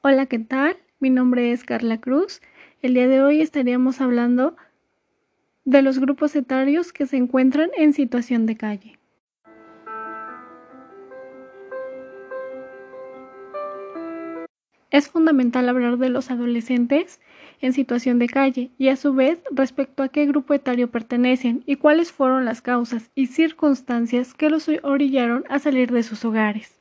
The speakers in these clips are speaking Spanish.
Hola, ¿qué tal? Mi nombre es Carla Cruz. El día de hoy estaríamos hablando de los grupos etarios que se encuentran en situación de calle. Es fundamental hablar de los adolescentes en situación de calle y a su vez respecto a qué grupo etario pertenecen y cuáles fueron las causas y circunstancias que los orillaron a salir de sus hogares.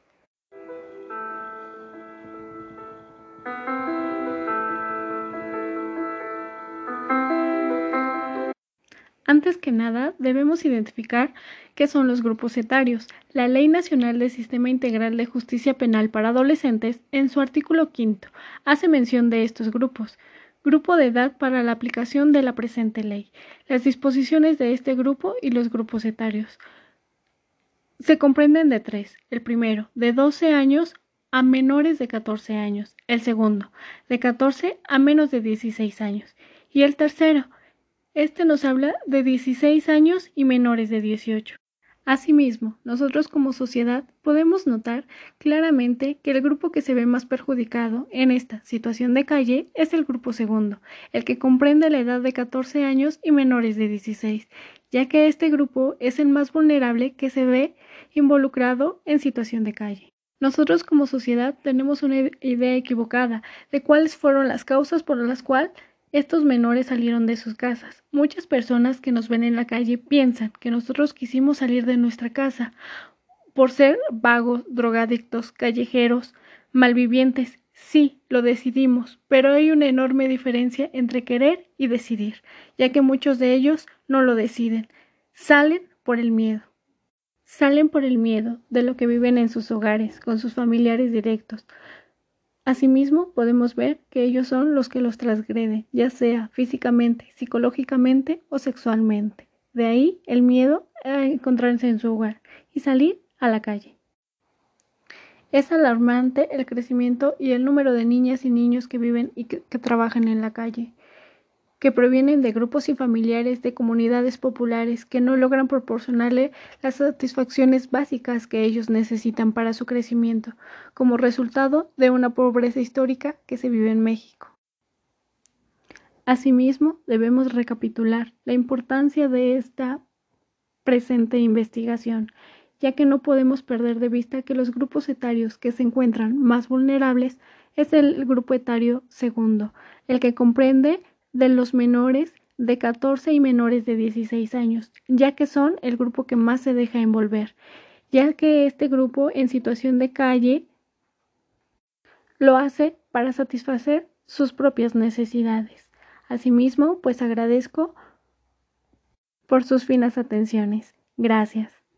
Antes que nada, debemos identificar qué son los grupos etarios. La Ley Nacional del Sistema Integral de Justicia Penal para Adolescentes, en su artículo quinto, hace mención de estos grupos. Grupo de edad para la aplicación de la presente ley. Las disposiciones de este grupo y los grupos etarios se comprenden de tres. El primero, de 12 años a menores de 14 años. El segundo, de 14 a menos de 16 años. Y el tercero, este nos habla de 16 años y menores de 18. Asimismo, nosotros como sociedad podemos notar claramente que el grupo que se ve más perjudicado en esta situación de calle es el grupo segundo, el que comprende la edad de 14 años y menores de 16, ya que este grupo es el más vulnerable que se ve involucrado en situación de calle. Nosotros como sociedad tenemos una idea equivocada de cuáles fueron las causas por las cuales estos menores salieron de sus casas. Muchas personas que nos ven en la calle piensan que nosotros quisimos salir de nuestra casa por ser vagos, drogadictos, callejeros, malvivientes. Sí, lo decidimos, pero hay una enorme diferencia entre querer y decidir, ya que muchos de ellos no lo deciden. Salen por el miedo. Salen por el miedo de lo que viven en sus hogares, con sus familiares directos, Asimismo, podemos ver que ellos son los que los transgreden, ya sea físicamente, psicológicamente o sexualmente. De ahí el miedo a encontrarse en su hogar y salir a la calle. Es alarmante el crecimiento y el número de niñas y niños que viven y que, trabajan en la calle que provienen de grupos y familiares de comunidades populares que no logran proporcionarle las satisfacciones básicas que ellos necesitan para su crecimiento, como resultado de una pobreza histórica que se vive en México. Asimismo, debemos recapitular la importancia de esta presente investigación, ya que no podemos perder de vista que los grupos etarios que se encuentran más vulnerables es el grupo etario segundo, el que comprende de los menores de 14 y menores de 16 años, ya que son el grupo que más se deja envolver, ya que este grupo en situación de calle lo hace para satisfacer sus propias necesidades. Asimismo, pues agradezco por sus finas atenciones. Gracias.